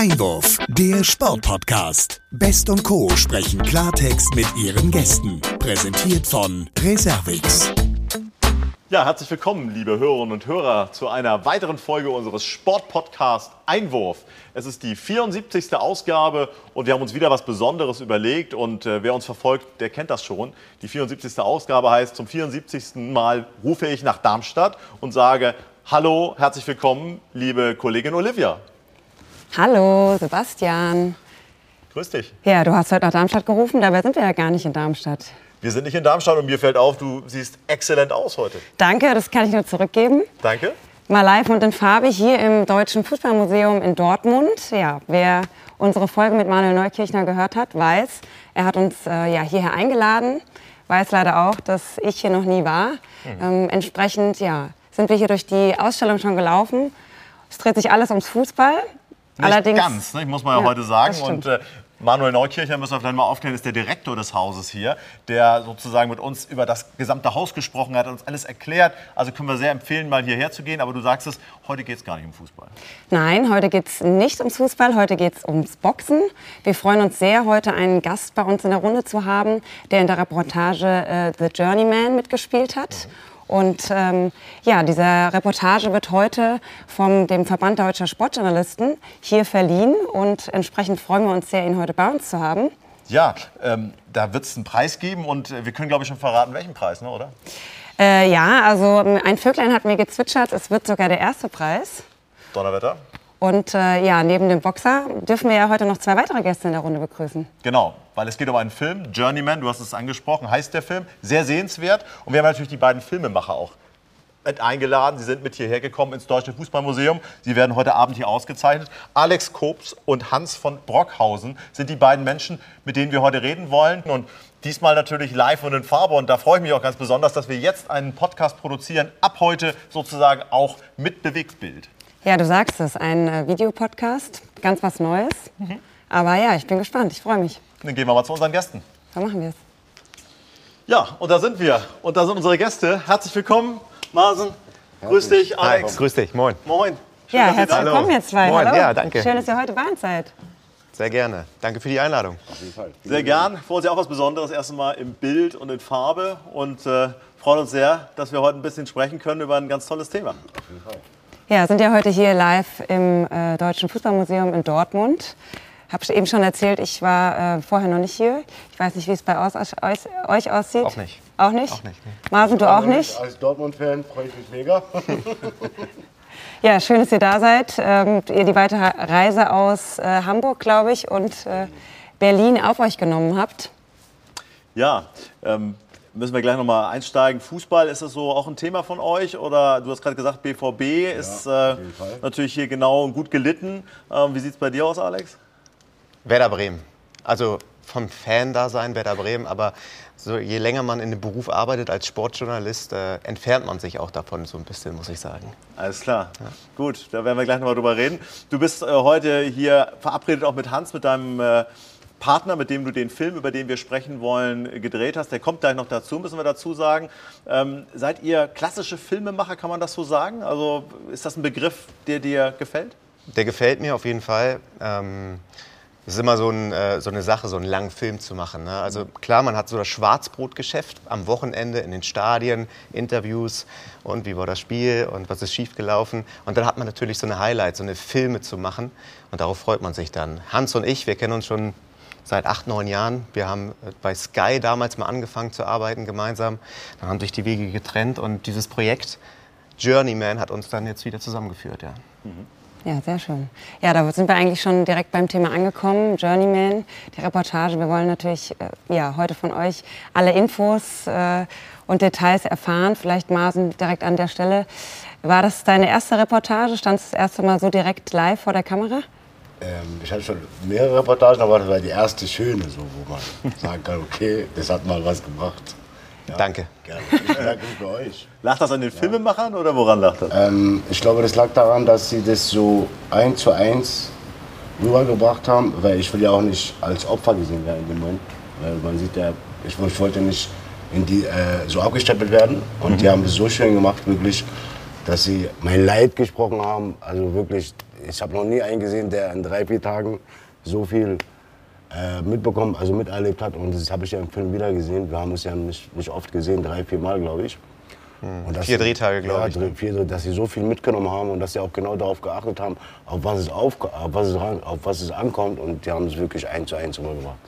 Einwurf, der Sportpodcast. Best und Co. sprechen Klartext mit ihren Gästen. Präsentiert von Reservix. Ja, herzlich willkommen, liebe Hörerinnen und Hörer, zu einer weiteren Folge unseres Sportpodcast Einwurf. Es ist die 74. Ausgabe und wir haben uns wieder was Besonderes überlegt. Und äh, wer uns verfolgt, der kennt das schon. Die 74. Ausgabe heißt, zum 74. Mal rufe ich nach Darmstadt und sage, hallo, herzlich willkommen, liebe Kollegin Olivia. Hallo, Sebastian. Grüß dich. Ja, du hast heute nach Darmstadt gerufen, dabei sind wir ja gar nicht in Darmstadt. Wir sind nicht in Darmstadt und mir fällt auf, du siehst exzellent aus heute. Danke, das kann ich nur zurückgeben. Danke. Mal live und in Farbe hier im Deutschen Fußballmuseum in Dortmund. Ja, wer unsere Folge mit Manuel Neukirchner gehört hat, weiß, er hat uns äh, ja, hierher eingeladen. Weiß leider auch, dass ich hier noch nie war. Mhm. Ähm, entsprechend ja, sind wir hier durch die Ausstellung schon gelaufen. Es dreht sich alles ums Fußball. Allerdings, ganz, ne, muss man ja, ja heute sagen. Und äh, Manuel Neukircher, müssen wir vielleicht mal aufklären, ist der Direktor des Hauses hier, der sozusagen mit uns über das gesamte Haus gesprochen hat, uns alles erklärt. Also können wir sehr empfehlen, mal hierher zu gehen. Aber du sagst es, heute geht es gar nicht um Fußball. Nein, heute geht es nicht ums Fußball, heute geht es ums Boxen. Wir freuen uns sehr, heute einen Gast bei uns in der Runde zu haben, der in der Reportage äh, The Journeyman mitgespielt hat. Mhm. Und ähm, ja, diese Reportage wird heute vom dem Verband Deutscher Sportjournalisten hier verliehen und entsprechend freuen wir uns sehr, ihn heute bei uns zu haben. Ja, ähm, da wird es einen Preis geben und äh, wir können, glaube ich, schon verraten, welchen Preis, ne, oder? Äh, ja, also ein Vöglein hat mir gezwitschert, es wird sogar der erste Preis. Donnerwetter. Und äh, ja, neben dem Boxer dürfen wir ja heute noch zwei weitere Gäste in der Runde begrüßen. Genau, weil es geht um einen Film, Journeyman, du hast es angesprochen, heißt der Film, sehr sehenswert. Und wir haben natürlich die beiden Filmemacher auch mit eingeladen. Sie sind mit hierher gekommen ins Deutsche Fußballmuseum. Sie werden heute Abend hier ausgezeichnet. Alex Kops und Hans von Brockhausen sind die beiden Menschen, mit denen wir heute reden wollen. Und diesmal natürlich live und in Farbe. Und da freue ich mich auch ganz besonders, dass wir jetzt einen Podcast produzieren, ab heute sozusagen auch mit Bewegtbild. Ja, du sagst es, ein äh, Videopodcast, ganz was Neues. Mhm. Aber ja, ich bin gespannt, ich freue mich. Dann gehen wir mal zu unseren Gästen. Dann machen wir es. Ja, und da sind wir. Und da sind unsere Gäste. Herzlich willkommen, Marsen. Grüß dich, Alex. Hi, grüß dich, moin. Moin. Schön, ja, herzlich willkommen, ihr zwei. Moin, Hallo. ja, danke. Schön, dass ihr heute bei uns seid. Sehr gerne. Danke für die Einladung. Auf jeden Fall. Sehr gern. Für uns ja auch was Besonderes, erst einmal im Bild und in Farbe. Und äh, freuen uns sehr, dass wir heute ein bisschen sprechen können über ein ganz tolles Thema. Auf jeden Fall. Ja, sind ja heute hier live im äh, Deutschen Fußballmuseum in Dortmund. Habe eben schon erzählt, ich war äh, vorher noch nicht hier. Ich weiß nicht, wie es bei aus, euch, euch, aussieht. Auch nicht. Auch nicht? Auch nicht. Nee. Marvin, du auch nicht? Als Dortmund-Fan freue ich mich mega. ja, schön, dass ihr da seid. Ähm, ihr die weitere Reise aus äh, Hamburg, glaube ich, und äh, Berlin auf euch genommen habt. Ja, ähm, müssen wir gleich noch mal einsteigen. Fußball, ist das so auch ein Thema von euch? Oder du hast gerade gesagt, BVB ja, ist äh, natürlich hier genau und gut gelitten. Ähm, wie sieht es bei dir aus, Alex? Werder Bremen. Also vom Fan-Dasein Werder Bremen, aber so, je länger man in dem Beruf arbeitet als Sportjournalist, äh, entfernt man sich auch davon so ein bisschen, muss ich sagen. Alles klar. Ja. Gut, da werden wir gleich noch mal drüber reden. Du bist äh, heute hier verabredet auch mit Hans, mit deinem äh, Partner, mit dem du den Film, über den wir sprechen wollen, gedreht hast. Der kommt gleich noch dazu, müssen wir dazu sagen. Ähm, seid ihr klassische Filmemacher, kann man das so sagen? Also ist das ein Begriff, der dir gefällt? Der gefällt mir auf jeden Fall. Ähm es ist immer so, ein, äh, so, eine Sache, so einen langen Film zu machen. Ne? Also klar, man hat so das Schwarzbrotgeschäft am Wochenende in den Stadien, Interviews und wie war das Spiel und was ist schiefgelaufen. Und dann hat man natürlich so eine Highlight, so eine Filme zu machen und darauf freut man sich dann. Hans und ich, wir kennen uns schon seit acht, neun Jahren. Wir haben äh, bei Sky damals mal angefangen zu arbeiten gemeinsam. Dann haben sich die Wege getrennt und dieses Projekt Journeyman hat uns dann jetzt wieder zusammengeführt. Ja. Mhm. Ja, sehr schön. Ja, da sind wir eigentlich schon direkt beim Thema angekommen. Journeyman, die Reportage. Wir wollen natürlich äh, ja, heute von euch alle Infos äh, und Details erfahren. Vielleicht Marsen direkt an der Stelle. War das deine erste Reportage? Standst du das erste Mal so direkt live vor der Kamera? Ähm, ich hatte schon mehrere Reportagen, aber das war die erste schöne, so, wo man sagen kann, okay, das hat mal was gebracht. Ja, Danke. Gerne. Ich mich bei euch. Lag das an den Filmemachern oder woran lag das? Ähm, ich glaube, das lag daran, dass sie das so eins zu eins rübergebracht haben, weil ich will ja auch nicht als Opfer gesehen werden in dem Moment. Weil man sieht ja, ich, ich wollte nicht in die, äh, so abgestempelt werden. Und mhm. die haben das so schön gemacht, wirklich, dass sie mein Leid gesprochen haben. Also wirklich, ich habe noch nie einen gesehen, der in drei, vier Tagen so viel äh, mitbekommen, also miterlebt hat. Und das habe ich ja im Film wieder gesehen. Wir haben uns ja nicht, nicht oft gesehen, drei, vier Mal, glaube ich. Und dass Vier Drehtage, glaub ja, ich, ne? Vier, dass sie so viel mitgenommen haben und dass sie auch genau darauf geachtet haben, auf was es, auf, auf was es, auf was es ankommt. Und die haben es wirklich eins zu eins rübergebracht.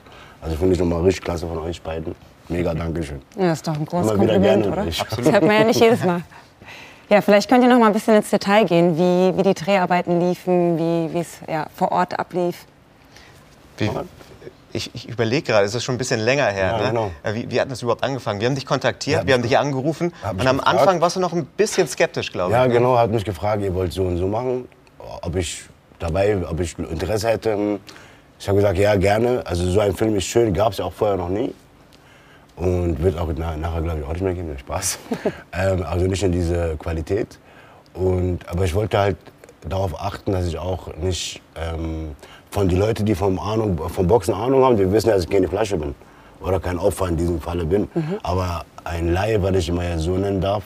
Also finde ich nochmal richtig klasse von euch beiden. Mega Dankeschön. Ja, das ist doch ein großes Immer wieder Kompliment, gerne. oder? Ich- Das hört man ja nicht jedes Mal. Ja, vielleicht könnt ihr noch mal ein bisschen ins Detail gehen, wie, wie die Dreharbeiten liefen, wie wie es ja, vor Ort ablief. Wie, ich ich überlege gerade, es ist schon ein bisschen länger her. Ja, ne? genau. Äh, Wie, wie hat das überhaupt angefangen? Wir haben dich kontaktiert, Ja, wir haben dich angerufen Hab und am gefragt. Anfang warst du noch ein bisschen skeptisch, glaube Ja, ich. ne? genau, hat mich gefragt, ihr wollt so und so machen, ob ich dabei, ob ich Interesse hätte. Ich habe gesagt, ja, gerne. Also so ein Film ist schön, gab es ja auch vorher noch nie. Und wird auch na, nachher, glaube ich, auch nicht mehr geben, Spaß. ähm, also nicht in diese Qualität. Und, aber ich wollte halt darauf achten, dass ich auch nicht ähm, von den Leuten, die vom, Ahnung, vom Boxen Ahnung haben, die wissen ja, dass ich keine Flasche bin. Oder kein Opfer in diesem Falle bin. Aber ein Laie, weil ich immer ja so nennen darf,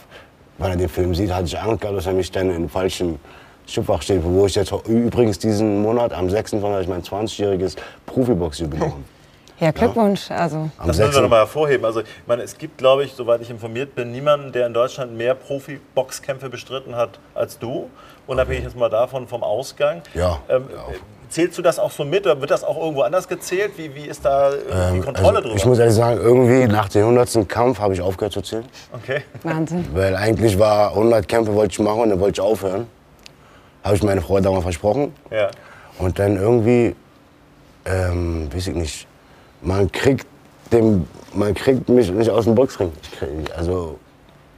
wenn er den Film sieht, hatte ich Angst gehabt, dass er mich dann in falschen Schubfach steht. Wo ich jetzt übrigens diesen Monat, am 26. habe ich mein 20-jähriges Profibox-Jubiläum. Ja, Glückwunsch. Also, Das müssen wir 6. noch mal hervorheben. Also, ich meine, es gibt, glaube ich, soweit ich informiert bin, niemanden, der in Deutschland mehr Profi-Boxkämpfe bestritten hat als du. Unabhängig jetzt mal davon vom Ausgang. Ja, Ähm, ja. Zählst du das auch so mit oder wird das auch irgendwo anders gezählt? Wie, wie ist da die Kontrolle Also, drüber? ich muss ehrlich sagen, irgendwie nach dem 100. Kampf habe ich aufgehört zu zählen. okay. Wahnsinn. Weil eigentlich war 100 Kämpfe wollte ich machen und dann wollte ich aufhören. Habe ich meine Frau damals versprochen. Ja. Und dann irgendwie, ähm, weiß ich nicht, man kriegt, dem, man kriegt mich nicht aus dem Boxring. Ich krieg, also,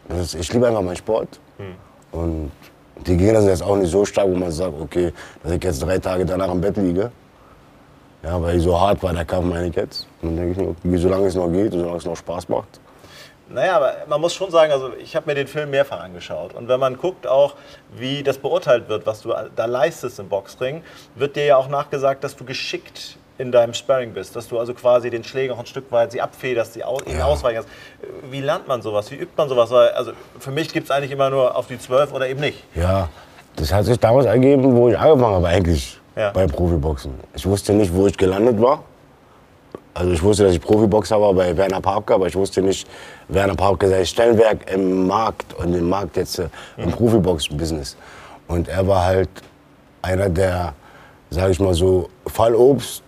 ist, ich liebe einfach meinen Sport. Und die Gegner sind jetzt auch nicht so stark, wo man sagt, okay, dass ich jetzt drei Tage danach im Bett liege. Ja, weil so hart war der Kampf, meine ich jetzt. Und dann denke ich mir, okay, solange es noch geht und solange es noch Spaß macht. Naja, aber man muss schon sagen, also ich habe mir den Film mehrfach angeschaut. Und wenn man guckt auch, wie das beurteilt wird, was du da leistest im Boxring, wird dir ja auch nachgesagt, dass du geschickt in deinem Sparring bist. Dass du also quasi den Schläger auch ein Stück weit sie abfederst, sie aus, Ja. ausweichen kannst. Wie lernt man sowas? Wie übt man sowas? Weil, also für mich gibt es eigentlich immer nur auf die 12 oder eben nicht. Ja, das hat sich damals ergeben, wo ich angefangen habe eigentlich Ja. bei Profiboxen. Ich wusste nicht, wo ich gelandet war. Also ich wusste, dass ich Profiboxer war bei Werner Papke, aber ich wusste nicht, Werner Papke sein Stellenwerk im Markt und im Markt jetzt äh, im Profibox-Business. Und er war halt einer der, sage ich mal so, Fallobst,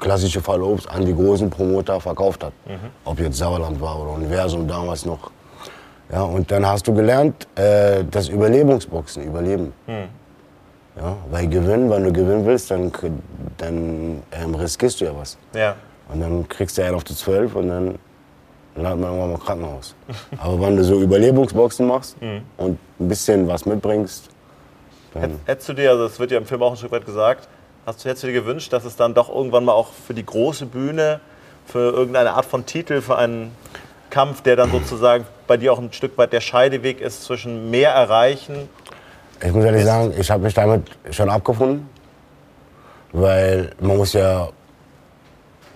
klassische Fallobst an die großen Promoter verkauft hat. Ob jetzt Sauerland war oder Universum damals noch. Ja, und dann hast du gelernt, äh, das Überlebensboxen, Überleben. Ja, weil gewinnen, wenn du gewinnen willst, dann, dann ähm, riskierst du ja was. Ja. Und dann kriegst du einen auf die 12 und dann landet man irgendwann im Krankenhaus. Aber wenn du so Überlebensboxen machst und ein bisschen was mitbringst, dann Hättest du dir, also das wird ja im Film auch ein Stück weit gesagt, hast du, du dir gewünscht, dass es dann doch irgendwann mal auch für die große Bühne, für irgendeine Art von Titel, für einen Kampf, der dann sozusagen bei dir auch ein Stück weit der Scheideweg ist zwischen mehr erreichen Ich muss ehrlich sagen, ich habe mich damit schon abgefunden, weil man muss ja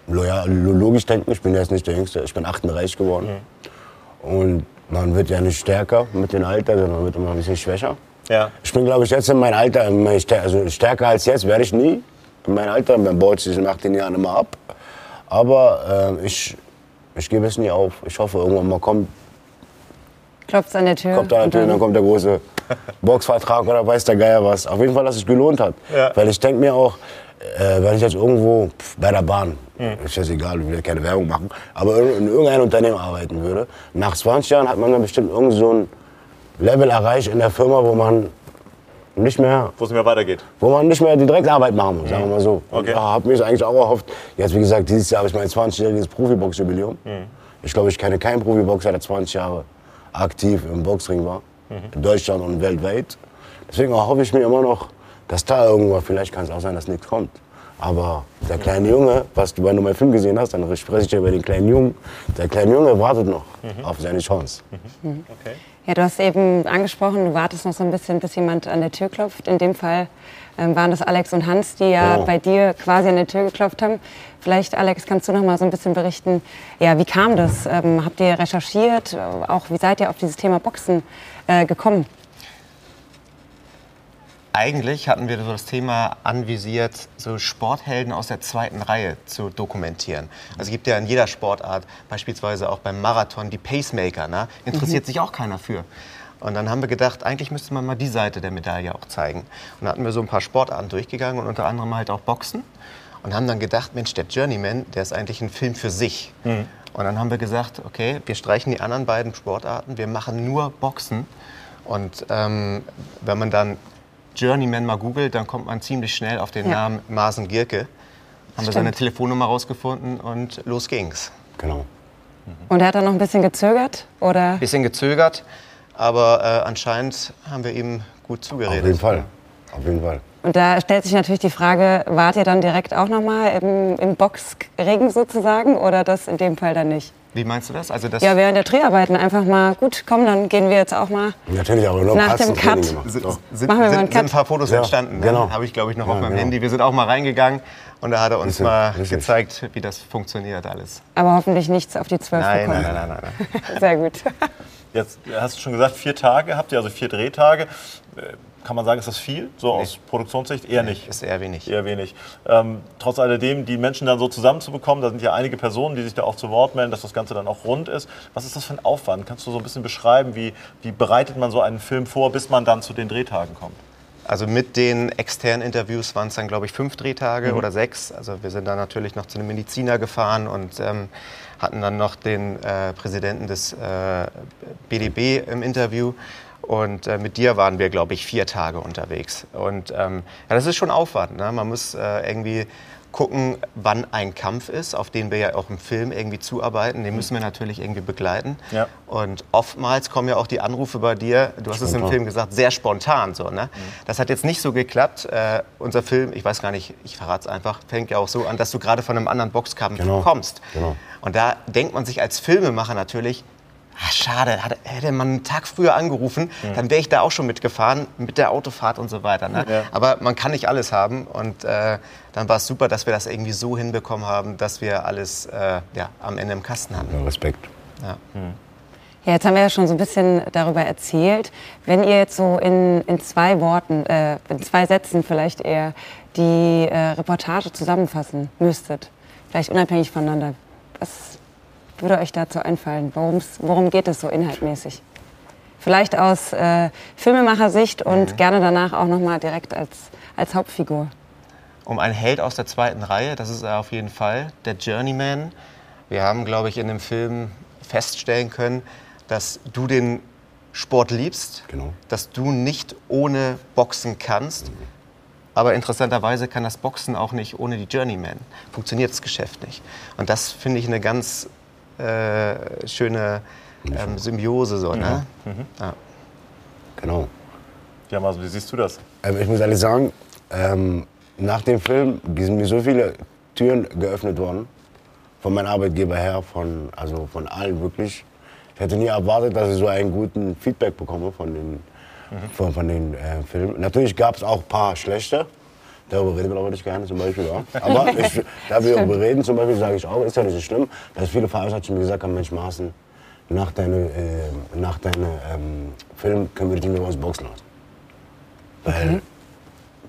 logisch denken. Ich bin jetzt nicht der Jüngste, ich bin 38 geworden. Und man wird ja nicht stärker mit dem Alter, sondern man wird immer ein bisschen schwächer. Ja. Ich bin, glaube ich, jetzt in meinem Alter, in mein also stärker als jetzt werde ich nie. In meinem Alter, man baut sich nach den Jahren immer ab. Aber äh, ich, ich gebe es nie auf. Ich hoffe, irgendwann mal kommt Klopft an der Tür. kommt da und natürlich, dann kommt der große Boxvertrag oder weiß der Geier was. Auf jeden Fall, dass es gelohnt hat. Ja. Weil ich denke mir auch, äh, wenn ich jetzt irgendwo pf, bei der Bahn, ist jetzt egal, ich will keine Werbung machen, aber in in irgendeinem Unternehmen arbeiten würde, nach 20 Jahren hat man dann bestimmt irgend so ein Level erreicht in der Firma, wo man nicht mehr wo es mir weitergeht. wo man nicht mehr die Drecksarbeit machen muss, sagen wir mal so. Und Okay. ja, habe mir das eigentlich auch erhofft. Jetzt, wie gesagt, dieses Jahr habe ich mein 20-jähriges Profibox-Jubiläum. Ich glaube, ich kenne keinen Profiboxer, der 20 Jahre aktiv im Boxring war. In Deutschland und weltweit. Deswegen hoffe ich mir immer noch, dass da irgendwann, vielleicht kann es auch sein, dass nichts kommt. Aber der kleine Junge, was du, du meinen Film gesehen hast, dann spreche ich ja über den kleinen Jungen. Der kleine Junge wartet noch auf seine Chance. Okay. Ja, du hast eben angesprochen, du wartest noch so ein bisschen, bis jemand an der Tür klopft. In dem Fall ähm, waren das Alex und Hans, die ja Oh. bei dir quasi an der Tür geklopft haben. Vielleicht, Alex, kannst du noch mal so ein bisschen berichten, ja, wie kam das? Ähm, habt ihr recherchiert? Auch wie seid ihr auf dieses Thema Boxen äh, gekommen? Eigentlich hatten wir so das Thema anvisiert, so Sporthelden aus der zweiten Reihe zu dokumentieren. Also es gibt ja in jeder Sportart, beispielsweise auch beim Marathon, die Pacemaker. Ne? Interessiert sich auch keiner für. Und dann haben wir gedacht, eigentlich müsste man mal die Seite der Medaille auch zeigen. Und dann hatten wir so ein paar Sportarten durchgegangen und unter anderem halt auch Boxen. Und haben dann gedacht, Mensch, der Journeyman, der ist eigentlich ein Film für sich. Und dann haben wir gesagt, okay, wir streichen die anderen beiden Sportarten, wir machen nur Boxen. Und ähm, wenn man dann Journeyman mal googelt, dann kommt man ziemlich schnell auf den Ja. Namen Marsen Gierke. Haben wir seine Telefonnummer rausgefunden und los ging's. Genau. Und er hat dann noch ein bisschen gezögert? Oder? Bisschen gezögert, aber äh, anscheinend haben wir ihm gut zugeredet. Auf jeden Fall. Auf jeden Fall. Und da stellt sich natürlich die Frage, wart ihr dann direkt auch nochmal im, im Boxring sozusagen oder das in dem Fall dann nicht? Wie meinst du das? Also das Ja, während der Dreharbeiten einfach mal, gut, komm, dann gehen wir jetzt auch mal. Natürlich auch nur Nach dem Cut. gemacht. sind, sind, Machen wir mal sind, ein paar Fotos Ja, entstanden. Ne? genau. Habe ich, glaube ich, noch Ja, auf meinem genau. Handy. Wir sind auch mal reingegangen und da hat er uns Richtig, mal richtig. gezeigt, wie das funktioniert alles. Aber hoffentlich nichts auf die Zwölf Nein, bekommen. nein, nein, nein, nein. nein. Sehr gut. Jetzt hast du schon gesagt, vier Tage habt ihr, also vier Drehtage. Kann man sagen, ist das viel, so aus Produktionssicht? Eher nicht. Ist eher wenig. Eher wenig. Ähm, trotz alledem, die Menschen dann so zusammenzubekommen, da sind ja einige Personen, die sich da auch zu Wort melden, dass das Ganze dann auch rund ist. Was ist das für ein Aufwand? Kannst du so ein bisschen beschreiben, wie, wie bereitet man so einen Film vor, bis man dann zu den Drehtagen kommt? Also mit den externen Interviews waren es dann, glaube ich, fünf Drehtage oder sechs. Also wir sind dann natürlich noch zu einem Mediziner gefahren und ähm, hatten dann noch den äh, Präsidenten des äh, BDB im Interview. Und äh, mit dir waren wir, glaube ich, vier Tage unterwegs. Und ähm, ja, das ist schon Aufwand. Ne? Man muss äh, irgendwie gucken, wann ein Kampf ist, auf den wir ja auch im Film irgendwie zuarbeiten. Den müssen wir natürlich irgendwie begleiten. Ja. Und oftmals kommen ja auch die Anrufe bei dir, du hast es im Spontan. Film gesagt, sehr spontan. So, ne? Das hat jetzt nicht so geklappt. Äh, unser Film, ich weiß gar nicht, ich verrate es einfach, fängt ja auch so an, dass du gerade von einem anderen Boxkampf Genau. kommst. Genau. Und da denkt man sich als Filmemacher natürlich, ah, schade, hat- hätte man einen Tag früher angerufen, dann wäre ich da auch schon mitgefahren, mit der Autofahrt und so weiter. Ne? Ja. Aber man kann nicht alles haben und äh, dann war es super, dass wir das irgendwie so hinbekommen haben, dass wir alles äh, ja, am Ende im Kasten hatten. Ja, Respekt. Ja. Ja, jetzt haben wir ja schon so ein bisschen darüber erzählt. Wenn ihr jetzt so in, in zwei Worten, äh, in zwei Sätzen vielleicht eher die äh, Reportage zusammenfassen müsstet, vielleicht unabhängig voneinander, was würde euch dazu einfallen? Worum's, worum geht es so inhaltmäßig? Vielleicht aus äh, Filmemachersicht und gerne danach auch noch mal direkt als, als Hauptfigur. um einen Held aus der zweiten Reihe, das ist er auf jeden Fall, der Journeyman. Wir haben, glaube ich, in dem Film feststellen können, dass du den Sport liebst, Genau. dass du nicht ohne Boxen kannst. Aber interessanterweise kann das Boxen auch nicht ohne die Journeyman. Funktioniert das Geschäft nicht. Und das finde ich eine ganz äh, schöne ähm, Symbiose. So, ne? Ja. Genau. Ja, also, wie siehst du das? Ähm, ich muss ehrlich sagen, ähm, nach dem Film sind mir so viele Türen geöffnet worden. Von meinem Arbeitgeber her, von, also von allen wirklich. Ich hätte nie erwartet, dass ich so einen guten Feedback bekomme von den, von, von den äh, Filmen. Natürlich gab es auch ein paar schlechte. Darüber reden wir aber nicht gerne zum Beispiel. Ja. Aber ich, da wir darüber reden, zum Beispiel sage ich auch, ist ja nicht so schlimm, dass viele Veranstalter zu mir gesagt haben, Mensch Marcel, nach deinem äh, nach deine, ähm, Film können wir dich nur aus Boxen lassen. Weil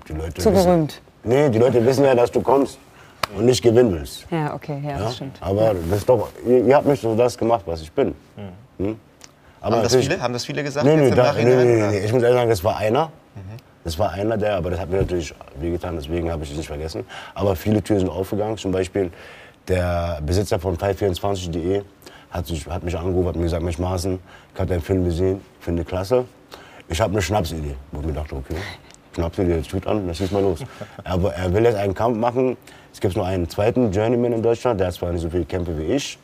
die Leute Zu wissen, berühmt. Nee, die Leute wissen ja, dass du kommst und nicht gewinnen willst. Ja, okay, ja, Ja? das stimmt. Aber das ist doch, ihr, ihr habt mich so das gemacht, was ich bin. Hm? Aber Haben, das viele, haben das viele gesagt Nee, jetzt nee, im da, nee, Nachhinein? nee, nee. Ich muss ehrlich sagen, das war einer. Das war einer der, aber das hat mir natürlich wehgetan, deswegen habe ich es nicht vergessen. Aber viele Türen sind aufgegangen. Zum Beispiel der Besitzer von 524.de hat, sich- hat mich angerufen, hat mir gesagt, Mensch Maaßen, ich habe deinen Film gesehen, finde klasse. Ich habe eine Schnapsidee. Wo ich mir dachte, okay, Schnapsidee, das tut an, das schießt mal los. Aber er will jetzt einen Kampf machen. Es gibt nur einen zweiten Journeyman in Deutschland, der hat zwar nicht so viele Kämpfe wie ich,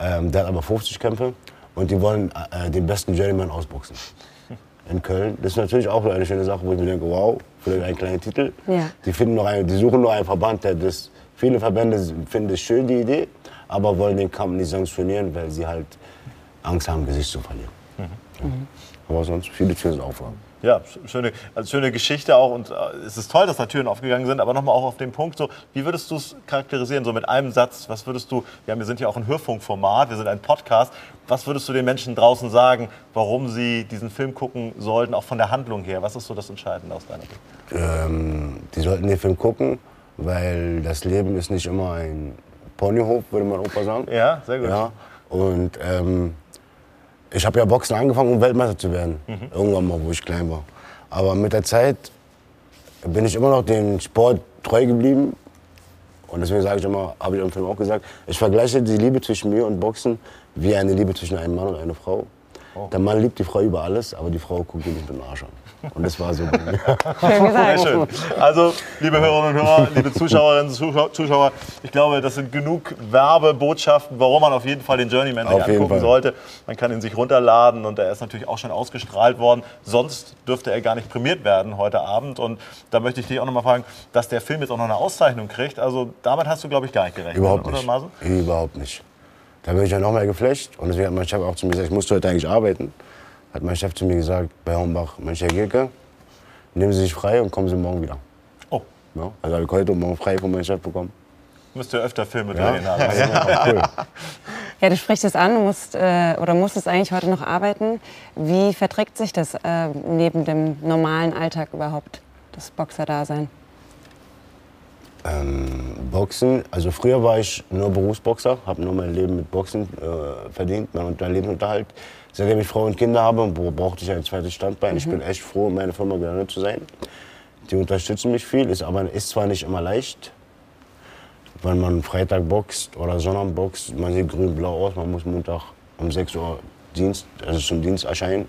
ähm, der hat aber 50 Kämpfe und die wollen äh, den besten Journeyman ausboxen. In Köln. Das ist natürlich auch eine schöne Sache, wo ich mir denke, wow, vielleicht einen kleinen Titel. Ja. Die, finden noch einen, die suchen nur einen Verband, der das. Viele Verbände finden es schön, die Idee, aber wollen den Kampf nicht sanktionieren, weil sie halt Angst haben, Gesicht zu verlieren. Ja. Aber sonst, viele sind aufgegangen. Ja, sch- schöne, also schöne Geschichte auch und äh, es ist toll, dass da Türen aufgegangen sind, aber nochmal auch auf den Punkt, so, wie würdest du es charakterisieren, so mit einem Satz, was würdest du, ja, wir sind ja auch ein Hörfunkformat, wir sind ein Podcast, was würdest du den Menschen draußen sagen, warum sie diesen Film gucken sollten, auch von der Handlung her, was ist so das Entscheidende aus deiner Sicht? Ähm, die sollten den Film gucken, weil das Leben ist nicht immer ein Ponyhof, würde mein Opa sagen. Ja, sehr gut. Ja, und ähm, ich habe ja Boxen angefangen, um Weltmeister zu werden. Mhm. Irgendwann mal, wo ich klein war. Aber mit der Zeit bin ich immer noch dem Sport treu geblieben. Und deswegen sage ich immer, habe ich im Film auch gesagt, ich vergleiche die Liebe zwischen mir und Boxen wie eine Liebe zwischen einem Mann und einer Frau. Oh. Der Mann liebt die Frau über alles, aber die Frau guckt ihn nicht mit dem Arsch an. Und das war so mir. Schön Sehr gesagt. schön. Also, liebe Hörerinnen und Hörer, liebe Zuschauerinnen und Zuschau- Zuschauer, ich glaube, das sind genug Werbebotschaften, warum man auf jeden Fall den Journeyman sich Auf angucken Fall. sollte. Man kann ihn sich runterladen und er ist natürlich auch schon ausgestrahlt worden. Sonst dürfte er gar nicht prämiert werden heute Abend. Und da möchte ich dich auch noch mal fragen, dass der Film jetzt auch noch eine Auszeichnung kriegt. Also, damit hast du, glaube ich, gar nicht gerechnet. Überhaupt oder, nicht. Marcel? Überhaupt nicht. Da bin ich ja noch mehr geflasht. Und deswegen hat mein Chef auch zu mir gesagt, ich musste heute eigentlich arbeiten. Hat mein Chef zu mir gesagt, bei Hornbach, Mensch, Herr Gilke, nehmen Sie sich frei und kommen Sie morgen wieder. Oh, Ja, also habe ich heute und morgen frei von meinem Chef bekommen. müsst ihr öfter Filme Ja, drehen haben. ja cool. Ja, du sprichst es an, du musst äh, oder musstest eigentlich heute noch arbeiten. Wie verträgt sich das äh, neben dem normalen Alltag überhaupt, das Boxer-Dasein? Ähm, Boxen, also früher war ich nur Berufsboxer, habe nur mein Leben mit Boxen äh, verdient, mein, mein Lebensunterhalt. Seitdem ich Frau und Kinder habe, bra- brauchte ich ein zweites Standbein. Ich bin echt froh, in meine Firma gelandet zu sein. Die unterstützen mich viel, ist aber ist zwar nicht immer leicht, wenn man Freitag boxt oder Sonntag boxt, man sieht grün-blau aus, man muss Montag um 6 Uhr Dienst, also zum Dienst erscheinen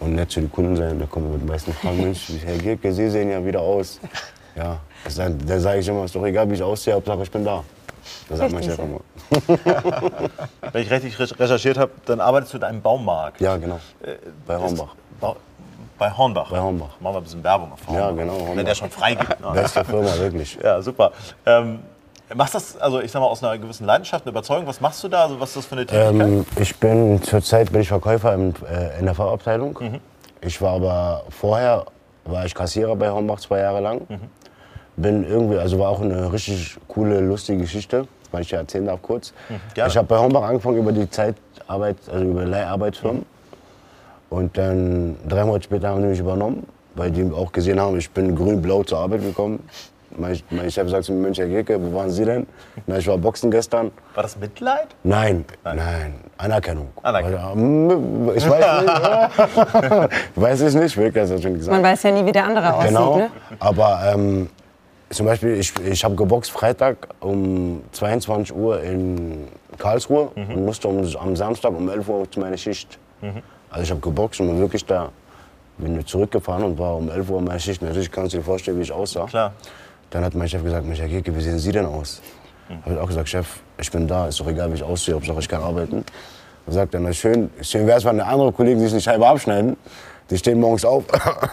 und nett zu den Kunden sein. Da kommen mit den meisten Fragen, Mensch, Herr Gierke, Sie sehen ja wieder aus. Ja, dann, dann sage ich immer, ist doch egal, wie ich aussehe, Hauptsache ich bin da. Das sagt mein Chef immer. Wenn ich richtig re- recherchiert habe, dann arbeitest du in einem Baumarkt. Ja, genau. Bei Hornbach. Ba- Bei Hornbach. Bei Hornbach. Machen wir ein bisschen Werbung auf Ja, Hornbach. genau, Wenn Hornbach. der schon frei gibt. Ne? Beste Firma, wirklich. Ja, super. Ähm, machst das, also ich sag mal, aus einer gewissen Leidenschaft, einer Überzeugung, was machst du da? Also, was ist das für eine Tätigkeit? Ähm, ich bin zurzeit bin ich Verkäufer im, äh, in der Fahrabteilung. Ich war aber vorher war ich Kassierer bei Hornbach zwei Jahre lang. Bin irgendwie, also war auch eine richtig coole, lustige Geschichte, weil ich erzählen darf kurz. gerne. Ich habe bei Hornbach angefangen über die Zeitarbeit, also über Leiharbeitsfirmen. Und dann drei Monate später haben die mich übernommen, weil die auch gesehen haben, ich bin grün-blau zur Arbeit gekommen. Mein, mein Chef sagt zu mir, Mensch, Herr Gierke, wo waren Sie denn? Na, ich war Boxen gestern. War das Mitleid? Nein, nein, Anerkennung. Anerkennung. Also, Ich weiß nicht. weiß ich nicht, wirklich, das hat schon gesagt. Man weiß ja nie, wie der andere aussieht. Genau, Ne? aber ähm, zum Beispiel, ich, ich habe geboxt Freitag um 22 Uhr in Karlsruhe und musste um, am Samstag um 11 Uhr zu meiner Schicht. Also ich habe geboxt und bin wirklich da. Bin zurückgefahren und war um 11 Uhr in meiner Schicht. Natürlich kannst du dir vorstellen, wie ich aussah. Klar. Dann hat mein Chef gesagt, Herr Gierke, wie sehen Sie denn aus? Habe ich auch gesagt, Chef, ich bin da, ist doch egal, wie ich aussehe, Hauptsache ich kann arbeiten. Dann sagt er, na schön, schön wäre es, wenn andere Kollegen sich eine Scheibe abschneiden. Die stehen morgens auf,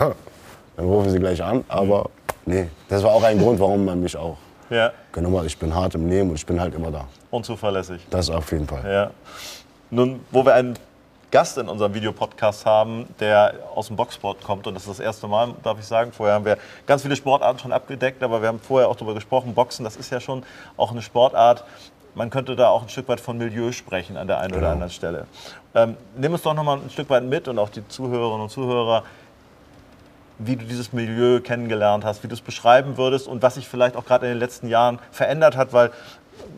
dann rufen sie gleich an. Aber nee, das war auch ein Grund, warum man mich auch Ja, genommen hat. Ich bin hart im Leben und ich bin halt immer da. unzuverlässig. Das auf jeden Fall. Ja. Nun, wo wir einen Gast in unserem Videopodcast haben, der aus dem Boxsport kommt. Und das ist das erste Mal, darf ich sagen. Vorher haben wir ganz viele Sportarten schon abgedeckt, aber wir haben vorher auch darüber gesprochen. Boxen, das ist ja schon auch eine Sportart. Man könnte da auch ein Stück weit von Milieu sprechen an der einen oder anderen Stelle. Ähm, nimm uns doch noch mal ein Stück weit mit und auch die Zuhörerinnen und Zuhörer, wie du dieses Milieu kennengelernt hast, wie du es beschreiben würdest und was sich vielleicht auch gerade in den letzten Jahren verändert hat, weil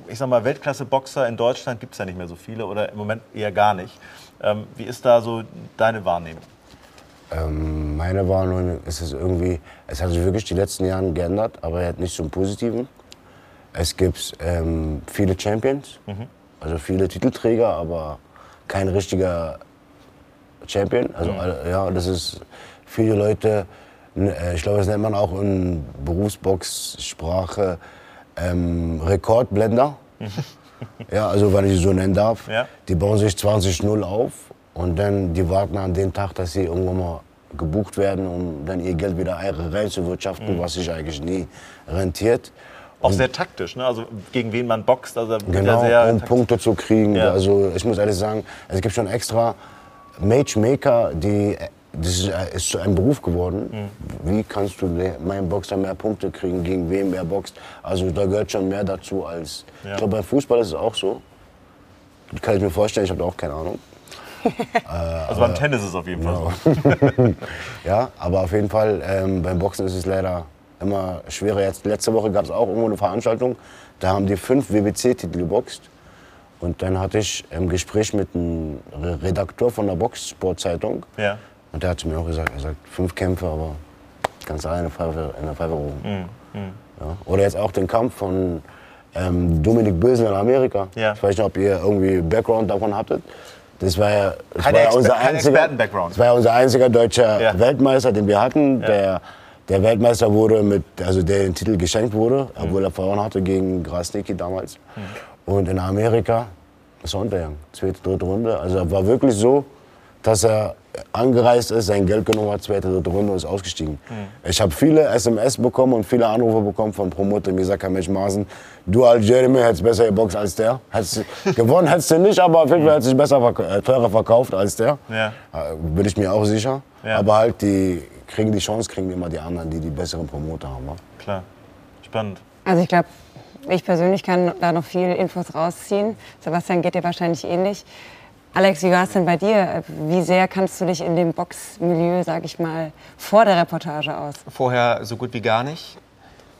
ich sag mal, Weltklasse-Boxer in Deutschland gibt es ja nicht mehr so viele oder im Moment eher gar nicht. Ähm, wie ist da so deine Wahrnehmung? Ähm, meine Wahrnehmung ist es irgendwie, es hat sich wirklich die letzten Jahre geändert, aber halt nicht zum Positiven. Es gibt ähm, viele Champions, also viele Titelträger, aber kein richtiger Champion. Also äh, ja, das ist viele Leute, äh, ich glaube, das nennt man auch in Berufsboxsprache ähm, Rekordblender. ja, also wenn ich so nennen darf. Ja. Die bauen sich 20-0 auf und dann die warten an den Tag, dass sie irgendwann mal gebucht werden, um dann ihr Geld wieder reinzuwirtschaften, was sich eigentlich nie rentiert. Auch sehr taktisch, ne? also gegen wen man boxt. Also Genau, sehr um taktisch. Punkte zu kriegen. Ja. Also ich muss ehrlich sagen, es gibt schon extra Matchmaker, die das ist, äh, ist zu einem Beruf geworden. Wie kannst du le- mein Boxer mehr Punkte kriegen, gegen wen wer boxt? Also da gehört schon mehr dazu als. Ja. Ich glaube, beim Fußball ist es auch so. Das kann ich mir vorstellen, ich habe auch keine Ahnung. Also beim Tennis ist es auf jeden Fall so. Ja, aber auf jeden Fall, ähm, beim Boxen ist es leider immer schwerer. Jetzt, letzte Woche gab es auch irgendwo eine Veranstaltung, da haben die fünf WBC-Titel geboxt. Und dann hatte ich ein Gespräch mit einem Re- Redakteur von der Boxsportzeitung. Ja. Und der hat zu mir auch gesagt, er sagt, fünf Kämpfe, aber kannst du eine Pfeife, in der Pfeife rufen. Ja. Oder jetzt auch den Kampf von ähm, Dominik Bösel in Amerika. Ja. Ich weiß nicht, ob ihr irgendwie Background davon hattet. Das war ja, das war ja unser einziger, das war ja unser einziger deutscher Ja. Weltmeister, den wir hatten. Der, der Weltmeister wurde mit, also der den Titel geschenkt wurde, obwohl er verloren hatte gegen Grasnicki damals. Und in Amerika ist er untergegangen. Zweite, dritte Runde. Also war wirklich so, dass er angereist ist, sein Geld genommen hat, zweite, dritte Runde und ist ausgestiegen. Ich habe viele SMS bekommen und viele Anrufe bekommen von Promotern, die gesagt haben, Mensch Marsen, du als Jeremy hättest besser geboxt als der. Hättest, gewonnen hättest du nicht, aber auf jeden Fall hättest du dich besser, verk- äh, teurer verkauft als der. Ja. Äh, Bin ich mir auch sicher. Ja. Aber halt, die kriegen die Chance, kriegen immer die anderen, die die besseren Promoter haben. ne? Klar. Spannend. Also ich glaube, ich persönlich kann da noch viel Infos rausziehen. Sebastian geht dir wahrscheinlich ähnlich. Alex, wie war es denn bei dir? Wie sehr kannst du dich in dem Boxmilieu, sag ich mal, vor der Reportage aus? Vorher so gut wie gar nicht.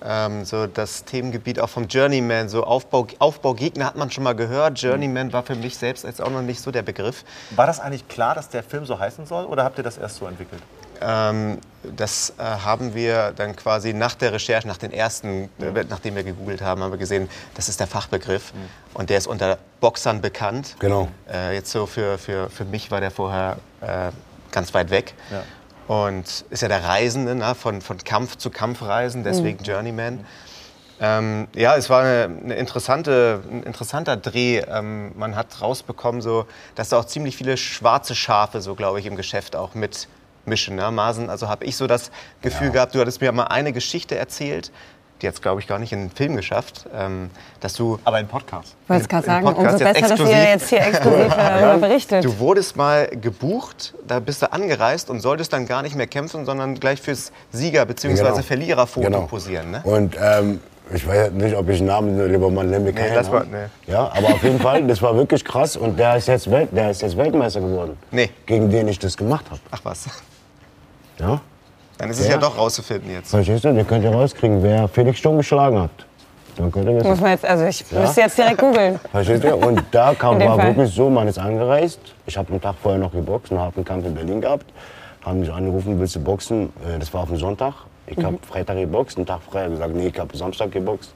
Ähm, so das Themengebiet auch vom Journeyman, so Aufbau, Aufbaugegner hat man schon mal gehört. Journeyman war für mich selbst jetzt auch noch nicht so der Begriff. War das eigentlich klar, dass der Film so heißen soll oder habt ihr das erst so entwickelt? Ähm, das äh, haben wir dann quasi nach der Recherche, nach den ersten, äh, nachdem wir gegoogelt haben, haben wir gesehen, das ist der Fachbegriff und der ist unter Boxern bekannt. Genau. Äh, jetzt so für, für, für mich war der vorher äh, ganz weit weg. Ja. Und ist ja der Reisende, ne? von, von Kampf zu Kampf reisen, deswegen Journeyman. Ähm, ja, es war eine, eine interessante, ein interessanter Dreh. Ähm, man hat rausbekommen, so, dass da auch ziemlich viele schwarze Schafe, so glaube ich, im Geschäft auch mitmischen. Ne? Masen, also habe ich so das Gefühl gehabt, du hattest mir mal eine Geschichte erzählt, die hat es, glaube ich, gar nicht in den Film geschafft, ähm, dass du Aber ein Podcast. Ich wollte es gerade Im sagen, Podcast umso jetzt besser, dass ihr exklusiv. jetzt hier exklusiv darüber berichtet. Du wurdest mal gebucht, da bist du angereist und solltest dann gar nicht mehr kämpfen, sondern gleich fürs Sieger- bzw. Genau. Verliererfoto Genau. posieren. Ne? Und ähm, ich weiß nicht, ob ich einen Namen lieber mal nennen kann. lass mal, nee. Ja, aber auf jeden Fall, das war wirklich krass und der ist jetzt, Welt, der ist jetzt Weltmeister geworden. Nee. Gegen den ich das gemacht habe. Ach was, Ja? dann ist es ja, Ja. doch rauszufinden jetzt. Verstehst du? Den könnt ihr rauskriegen, wer Felix Sturm geschlagen hat. Dann könnt ihr Muss wissen. man jetzt, also ich müsste jetzt direkt googeln. Versteht ihr? Und da kam, war Fall. wirklich so, man ist angereist. Ich habe einen Tag vorher noch geboxt, einen harten Kampf in Berlin gehabt. Haben mich angerufen, willst du boxen? Äh, Das war auf dem Sonntag. Ich habe Freitag geboxt, einen Tag frei. gesagt, nee, ich habe Samstag geboxt.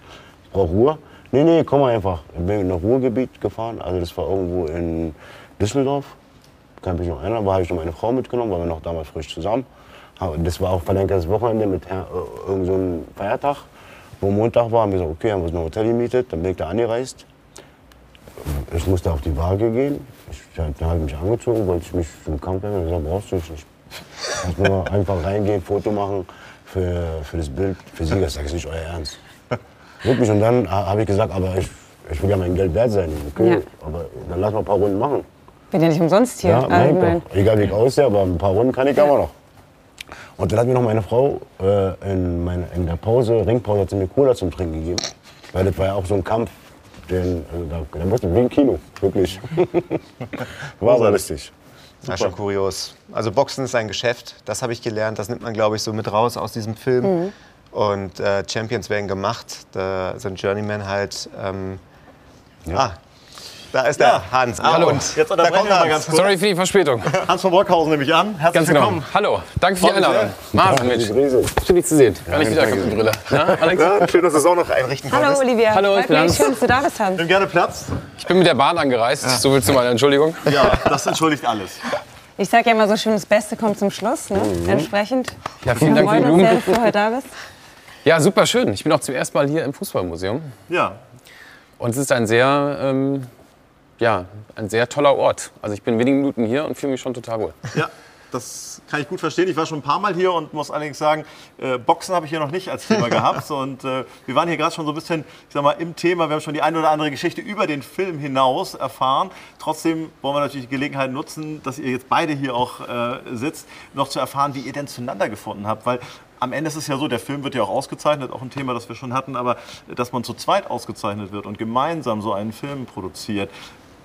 Ich brauche Ruhe. Nee, nee, komm mal einfach. Ich bin in ein Ruhrgebiet gefahren. Also das war irgendwo in Düsseldorf. Kann mich noch erinnern. Da habe ich noch meine Frau mitgenommen, weil wir noch damals frisch zusammen. Das war auch verlängertes Wochenende mit äh, irgend so einem Feiertag. Wo Montag war, haben wir gesagt, okay, haben wir uns ein Hotel gemietet. Dann bin ich da angereist. Ich musste auf die Waage gehen. Ich, dann habe ich mich angezogen, wollte ich mich zum Kampf nehmen. Ich gesagt, brauchst du nicht. Ich muss nur einfach reingehen, Foto machen für, für das Bild, für Sieger. Das ist nicht euer Ernst. Wirklich. Und dann ha- habe ich gesagt, aber ich, ich will ja mein Geld wert sein. Okay, Ja. aber dann lass mal ein paar Runden machen. Bin ja nicht umsonst hier. Ja, doch. Egal wie ich aussehe, aber ein paar Runden kann ich aber noch. Und dann hat mir noch meine Frau äh, in, meine, in der Pause, Ringpause, hat sie mir Cola zum Trinken gegeben. Weil das war ja auch so ein Kampf, den, also da, da musste wie ein Kino, wirklich. war aber lustig. Ja, schon kurios. Also Boxen ist ein Geschäft, das habe ich gelernt. Das nimmt man, glaube ich, so mit raus aus diesem Film. Und äh, Champions werden gemacht. Da sind Journeyman halt. Ähm, Ah, da ist der Hans. Ah, Hallo. und Jetzt da kommt Hans. ganz kurz. Sorry für die Verspätung. Hans von Brockhausen nehme ich an. Herzlich Ganz genau. willkommen. Hallo, danke für die Einladung. Marvin, Mensch, schön dich zu sehen. Gar nicht wieder die Brille. Na, Alex? Ja, schön, dass du es auch noch einrichten Hallo konntest. Olivia. Hallo, ich bin Hans. schön, dass du da bist, Hans. Nimm gerne Platz. Ich bin mit der Bahn angereist, so willst du meine Entschuldigung. Ja, das entschuldigt alles. Ich sage ja immer so schön, das Beste kommt zum Schluss. Ne? Entsprechend. Ja, vielen Wir Dank für die uns sehr, Blumen. dass du heute da bist. Ja, super schön. Ich bin auch zum ersten Mal hier im Fußballmuseum. Ja. Und es ist ein sehr, ähm, ja, ein sehr toller Ort. Also ich bin in wenigen Minuten hier und fühle mich schon total wohl. ja. das kann ich gut verstehen. Ich war schon ein paar Mal hier und muss allerdings sagen, äh, Boxen habe ich hier noch nicht als Thema gehabt. Und äh, wir waren hier gerade schon so ein bisschen, ich sag mal, im Thema. Wir haben schon die eine oder andere Geschichte über den Film hinaus erfahren. Trotzdem wollen wir natürlich die Gelegenheit nutzen, dass ihr jetzt beide hier auch äh, sitzt, noch zu erfahren, wie ihr denn zueinander gefunden habt. Weil am Ende ist es ja so, der Film wird ja auch ausgezeichnet, auch ein Thema, das wir schon hatten, aber dass man zu zweit ausgezeichnet wird und gemeinsam so einen Film produziert.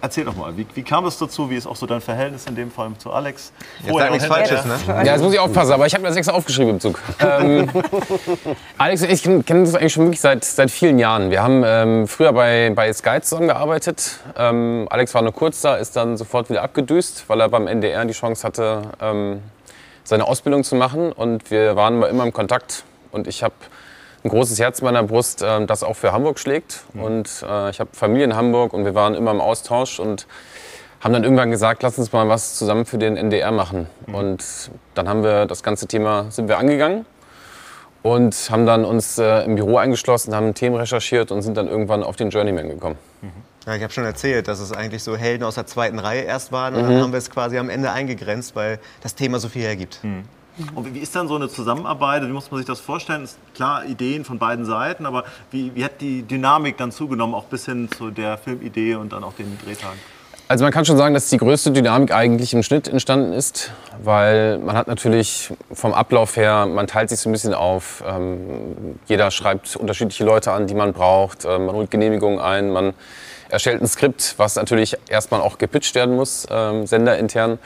Erzähl doch mal, wie, wie kam es dazu? Wie ist auch so dein Verhältnis in dem Fall zu Alex? Jetzt sag nichts Falsches, ne? Ja, jetzt muss ich aufpassen, aber ich habe das extra aufgeschrieben im Zug. Ähm, Alex und ich kennen das eigentlich schon wirklich seit, seit vielen Jahren. Wir haben ähm, früher bei, bei Sky zusammengearbeitet. Ähm, Alex war nur kurz da, ist dann sofort wieder abgedüst, weil er beim NDR die Chance hatte, ähm, seine Ausbildung zu machen. Und wir waren immer im Kontakt. Und ich habe ein großes Herz in meiner Brust, äh, das auch für Hamburg schlägt. Und äh, ich habe Familie in Hamburg und wir waren immer im Austausch und haben dann irgendwann gesagt, lass uns mal was zusammen für den NDR machen. Und dann haben wir das ganze Thema sind wir angegangen und haben dann uns äh, im Büro eingeschlossen, haben Themen recherchiert und sind dann irgendwann auf den Journeyman gekommen. Ja, ich habe schon erzählt, dass es eigentlich so Helden aus der zweiten Reihe erst waren. Und dann haben wir es quasi am Ende eingegrenzt, weil das Thema so viel hergibt. Und wie ist dann so eine Zusammenarbeit? Wie muss man sich das vorstellen? Ist klar, Ideen von beiden Seiten, aber wie, wie hat die Dynamik dann zugenommen, auch bis hin zu der Filmidee und dann auch den Drehtagen? Also man kann schon sagen, dass die größte Dynamik eigentlich im Schnitt entstanden ist, weil man hat natürlich vom Ablauf her, man teilt sich so ein bisschen auf. Ähm, jeder schreibt unterschiedliche Leute an, die man braucht. Ähm, man holt Genehmigungen ein, man erstellt ein Skript, was natürlich erstmal auch gepitcht werden muss, ähm, senderintern.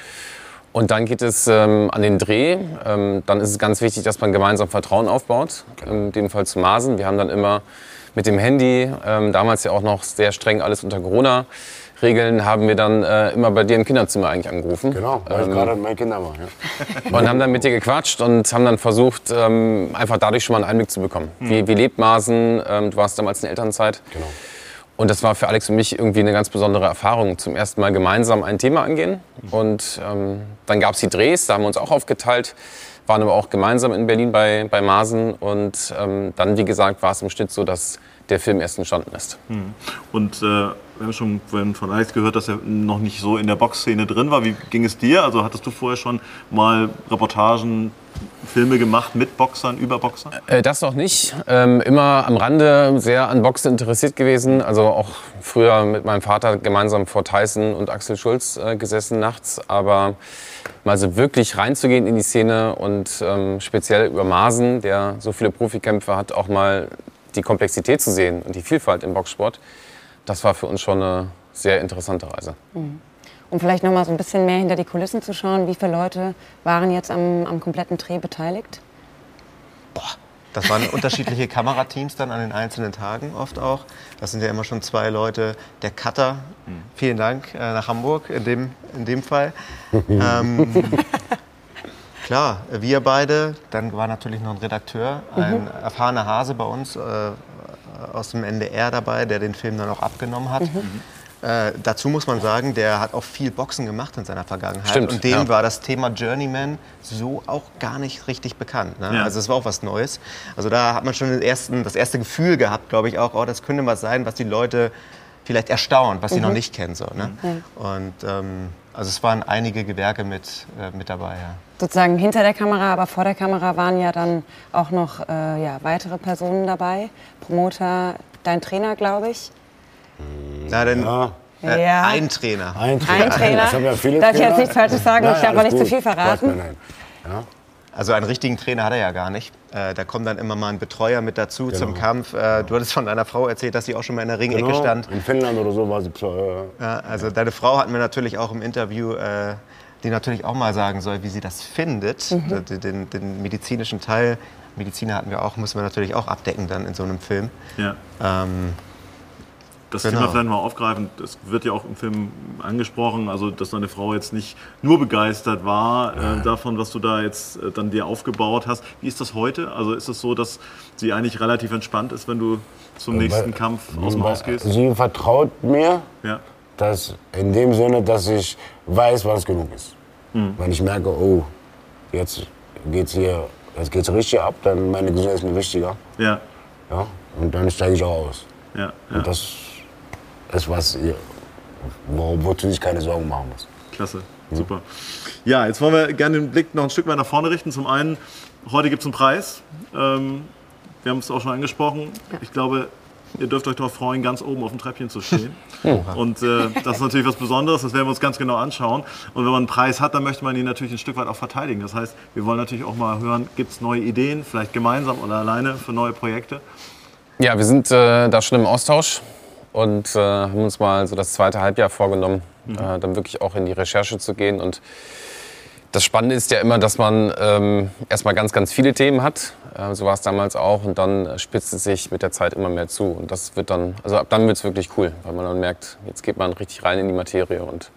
Und dann geht es ähm, an den Dreh. Ähm, dann ist es ganz wichtig, dass man gemeinsam Vertrauen aufbaut. In dem Fall zu Masen. Wir haben dann immer mit dem Handy, ähm, damals ja auch noch sehr streng alles unter Corona-Regeln, haben wir dann äh, immer bei dir im Kinderzimmer eigentlich angerufen. Genau, weil ich gerade mein Kinder war. Ja. Und haben dann mit dir gequatscht und haben dann versucht, ähm, einfach dadurch schon mal einen Einblick zu bekommen. Wie, wie lebt Masen? Ähm, du warst damals in Elternzeit. Genau. Und das war für Alex und mich irgendwie eine ganz besondere Erfahrung. Zum ersten Mal gemeinsam ein Thema angehen. Und ähm, dann gab es die Drehs, da haben wir uns auch aufgeteilt, waren aber auch gemeinsam in Berlin bei, bei Masen. Und ähm, dann, wie gesagt, war es im Schnitt so, dass der Film erst entstanden ist. Und äh, wir haben schon von Alex gehört, dass er noch nicht so in der Boxszene drin war. Wie ging es dir? Also hattest du vorher schon mal Reportagen, Filme gemacht mit Boxern, über Boxern? Äh, das noch nicht. Ähm, immer am Rande sehr an Boxen interessiert gewesen. Also auch früher mit meinem Vater gemeinsam vor Tyson und Axel Schulz äh, gesessen nachts. Aber mal so wirklich reinzugehen in die Szene und ähm, speziell über Masen, der so viele Profikämpfe hat, auch mal die Komplexität zu sehen und die Vielfalt im Boxsport, das war für uns schon eine sehr interessante Reise. Um vielleicht noch mal so ein bisschen mehr hinter die Kulissen zu schauen, wie viele Leute waren jetzt am, am kompletten Dreh beteiligt? Das waren unterschiedliche Kamerateams dann an den einzelnen Tagen oft auch. Das sind ja immer schon zwei Leute. Der Cutter, vielen Dank äh, nach Hamburg in dem, in dem Fall. ähm, klar, wir beide. Dann war natürlich noch ein Redakteur, ein erfahrener Hase bei uns äh, aus dem NDR dabei, der den Film dann auch abgenommen hat. Äh, dazu muss man sagen, der hat auch viel Boxen gemacht in seiner Vergangenheit. Stimmt, und dem ja. war das Thema Journeyman so auch gar nicht richtig bekannt. Ne? Ja. Also es war auch was Neues. Also da hat man schon ersten, das erste Gefühl gehabt, glaube ich auch, oh, das könnte was sein, was die Leute vielleicht erstaunt, was sie noch nicht kennen. So, ne? Und ähm, also es waren einige Gewerke mit, äh, mit dabei. Ja. Sozusagen hinter der Kamera, aber vor der Kamera waren ja dann auch noch äh, ja, weitere Personen dabei. Promoter, dein Trainer, glaube ich. Na, denn, Ja, äh, Ja. Ein Trainer. ein Ein Trainer. Ich hab ja viele Darf ich Trainer. jetzt nichts Falsches sagen? Ich darf aber nicht zu gut. viel verraten. Nein, nein. Ja. Also einen richtigen Trainer hat er ja gar nicht. Äh, da kommt dann immer mal ein Betreuer mit dazu zum Genau. Kampf. Äh, du hattest von deiner Frau erzählt, dass sie auch schon mal in der Ringecke Genau. stand. In Finnland oder so war sie. Äh, Ja, also deine Frau hatten wir natürlich auch im Interview, äh, die natürlich auch mal sagen soll, wie sie das findet, Mhm. den, den, den medizinischen Teil. Mediziner hatten wir auch, müssen wir natürlich auch abdecken dann in so einem Film. Ja. Ähm, Das Genau. Thema vielleicht mal aufgreifen, das wird ja auch im Film angesprochen, also dass deine Frau jetzt nicht nur begeistert war äh, davon, was du da jetzt äh, dann dir aufgebaut hast. Wie ist das heute? Also ist es so, dass sie eigentlich relativ entspannt ist, wenn du zum nächsten weil- Kampf aus dem Haus gehst? Sie vertraut mir, Ja. dass in dem Sinne, dass ich weiß, wann es genug ist. Hm. Wenn ich merke, oh, jetzt geht's hier, jetzt geht's richtig ab, dann meine Gesundheit ist mir wichtiger. Ja. Ja, und dann steige ich auch aus. Ja. ja. Und das ist was, ihr, wo, wozu ich keine Sorgen machen muss. Klasse. Super. Ja, jetzt wollen wir gerne den Blick noch ein Stück weit nach vorne richten. Zum einen, heute gibt es einen Preis. Ähm, wir haben es auch schon angesprochen. Ich glaube, ihr dürft euch darauf freuen, ganz oben auf dem Treppchen zu stehen. Und äh, das ist natürlich was Besonderes, das werden wir uns ganz genau anschauen. Und wenn man einen Preis hat, dann möchte man ihn natürlich ein Stück weit auch verteidigen. Das heißt, wir wollen natürlich auch mal hören, gibt es neue Ideen, vielleicht gemeinsam oder alleine für neue Projekte. Ja, wir sind äh, da schon im Austausch und äh, haben uns mal so das zweite Halbjahr vorgenommen, äh, dann wirklich auch in die Recherche zu gehen. Und das Spannende ist ja immer, dass man ähm, erstmal ganz, ganz viele Themen hat. Äh, so war es damals auch. Und dann spitzt es sich mit der Zeit immer mehr zu. Und das wird dann, also ab dann wird es wirklich cool, weil man dann merkt, jetzt geht man richtig rein in die Materie und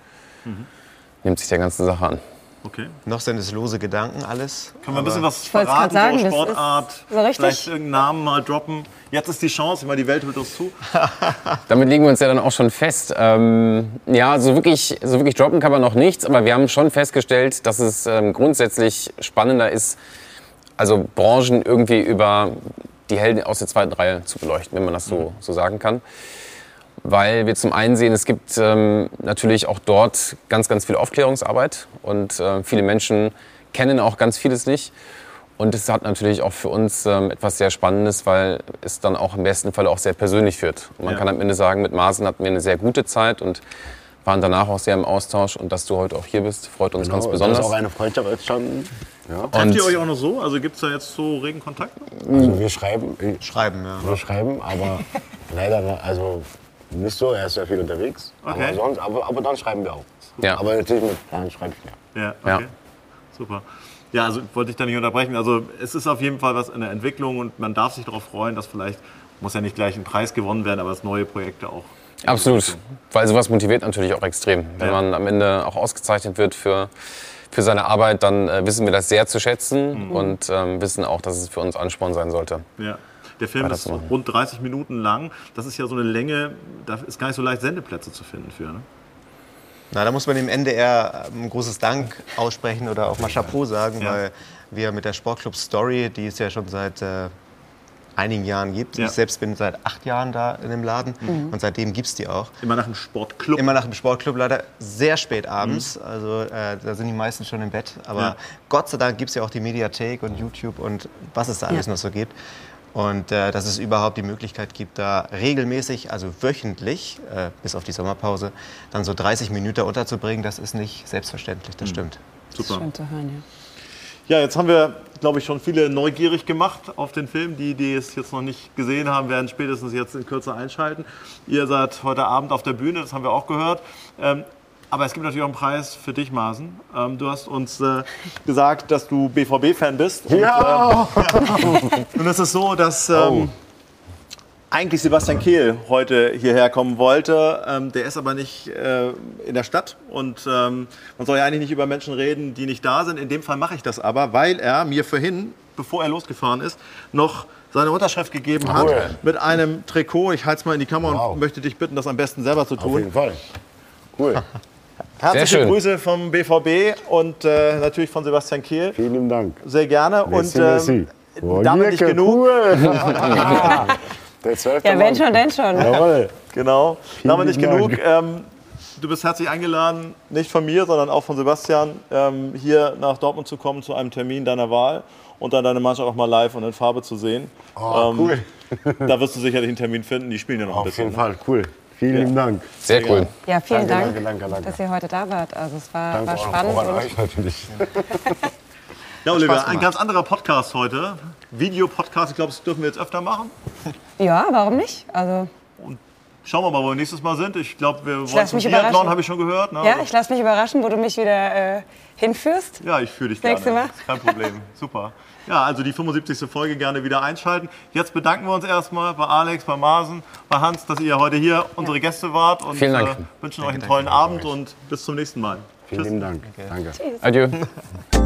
nimmt sich der ganzen Sache an. Okay. Noch sind es lose Gedanken alles. Können wir ein bisschen was es verraten, gerade sagen, Sportart, ist so richtig- vielleicht irgendeinen Namen mal droppen. Jetzt ist die Chance, immer die Welt hört uns zu. Damit legen wir uns ja dann auch schon fest. Ähm, ja, so wirklich, so wirklich droppen kann man noch nichts, aber wir haben schon festgestellt, dass es ähm, grundsätzlich spannender ist, also Branchen irgendwie über die Helden aus der zweiten Reihe zu beleuchten, wenn man das so, so sagen kann. Weil wir zum einen sehen, es gibt ähm, natürlich auch dort ganz, ganz viel Aufklärungsarbeit und äh, viele Menschen kennen auch ganz vieles nicht. Und es hat natürlich auch für uns ähm, etwas sehr Spannendes, weil es dann auch im besten Fall auch sehr persönlich wird. Und man Ja. kann am Ende sagen, mit Marsen hatten wir eine sehr gute Zeit und waren danach auch sehr im Austausch. Und dass du heute auch hier bist, freut uns ganz Genau, besonders. Das ist auch eine Freundschaft entstanden. Ja. Trefft ihr euch auch noch so? Also gibt es da jetzt so regen Kontakt? Also wir schreiben, Schreiben, ja. wir schreiben, aber leider also nicht so. Er ist sehr viel unterwegs. Okay. Aber, sonst, aber, aber dann schreiben wir auch. Ja. Aber natürlich mit Plan schreibe ich mehr. Ja, okay. Ja. Super. Ja, also wollte ich da nicht unterbrechen. Also es ist auf jeden Fall was in der Entwicklung und man darf sich darauf freuen, dass vielleicht, muss ja nicht gleich ein Preis gewonnen werden, aber dass neue Projekte auch. Absolut, weil sowas motiviert natürlich auch extrem. Wenn Ja. man am Ende auch ausgezeichnet wird für, für seine Arbeit, dann äh, wissen wir das sehr zu schätzen und ähm, wissen auch, dass es für uns Ansporn sein sollte. Ja. Der Film ist rund 30 Minuten lang. Das ist ja so eine Länge, da ist gar nicht so leicht Sendeplätze zu finden für. Ne? Na, da muss man dem NDR ein großes Dank aussprechen oder auch mal Chapeau sagen, Ja. weil wir mit der Sportclub Story, die es ja schon seit äh, einigen Jahren gibt, Ja. ich selbst bin seit acht Jahren da in dem Laden und seitdem gibt es die auch. Immer nach einem Sportclub. Immer nach dem Sportclub leider sehr spät abends, also äh, da sind die meisten schon im Bett. Aber Ja. Gott sei Dank gibt es ja auch die Mediathek und YouTube und was es da alles Ja. noch so gibt. Und äh, dass es überhaupt die Möglichkeit gibt, da regelmäßig, also wöchentlich, äh, bis auf die Sommerpause, dann so 30 Minuten unterzubringen, das ist nicht selbstverständlich, das stimmt. Super. Schön zu hören, ja. Ja, jetzt haben wir, glaube ich, schon viele neugierig gemacht auf den Film. Die, die es jetzt noch nicht gesehen haben, werden spätestens jetzt in Kürze einschalten. Ihr seid heute Abend auf der Bühne, das haben wir auch gehört. Ähm, aber es gibt natürlich auch einen Preis für dich, Marsen. Ähm, du hast uns äh, gesagt, dass du BVB-Fan bist. Und, Ja! ähm, nun ist es so, dass ähm, eigentlich Sebastian Kehl heute hierher kommen wollte. Ähm, der ist aber nicht äh, in der Stadt. Und ähm, man soll ja eigentlich nicht über Menschen reden, die nicht da sind. In dem Fall mache ich das aber, weil er mir vorhin, bevor er losgefahren ist, noch seine Unterschrift gegeben hat Cool. mit einem Trikot. Ich halte es mal in die Kamera Wow. und möchte dich bitten, das am besten selber zu Auf tun. jeden Fall. Cool. Herzliche schön. Grüße vom BVB und äh, natürlich von Sebastian Kehl. Vielen lieben Dank. Sehr gerne. Merci, und merci. Oh, damit nicht genug. Ja, wenn Mann. schon, denn schon. Jawohl. Genau. Damit nicht lieben genug. Dank. Ähm, du bist herzlich eingeladen, nicht von mir, sondern auch von Sebastian, ähm, hier nach Dortmund zu kommen zu einem Termin deiner Wahl und dann deine Mannschaft auch mal live und in Farbe zu sehen. Oh, Ähm, cool. Da wirst du sicherlich einen Termin finden. Die spielen ja noch ein Auf bisschen. jeden Fall, cool. Vielen lieben Dank. Sehr cool. Ja, vielen Danke, Dank, danke, danke, danke. dass ihr heute da wart. Also es war, Danke war auch, spannend. auch an und euch natürlich. Ja, Oliver, Spaß ein ganz anderer Podcast heute. Videopodcast, ich glaube, das dürfen wir jetzt öfter machen. ja, warum nicht? Also Schauen wir mal, wo wir nächstes Mal sind. Ich glaube, wir wollen lass zum Biathlon, habe ich schon gehört. Ne? ja, ich lasse mich überraschen, wo du mich wieder äh, hinführst. Ja, ich fühle dich Das nächste gerne. Mal. Ist Kein Problem. Super. Ja, also die 75. Folge gerne wieder einschalten. Jetzt bedanken wir uns erstmal bei Alex, bei Marsen, bei Hans, dass ihr heute hier unsere Gäste wart und Vielen Dank. Äh, wünschen euch einen tollen Abend und bis zum nächsten Mal. Vielen lieben Dank. Danke. Adieu.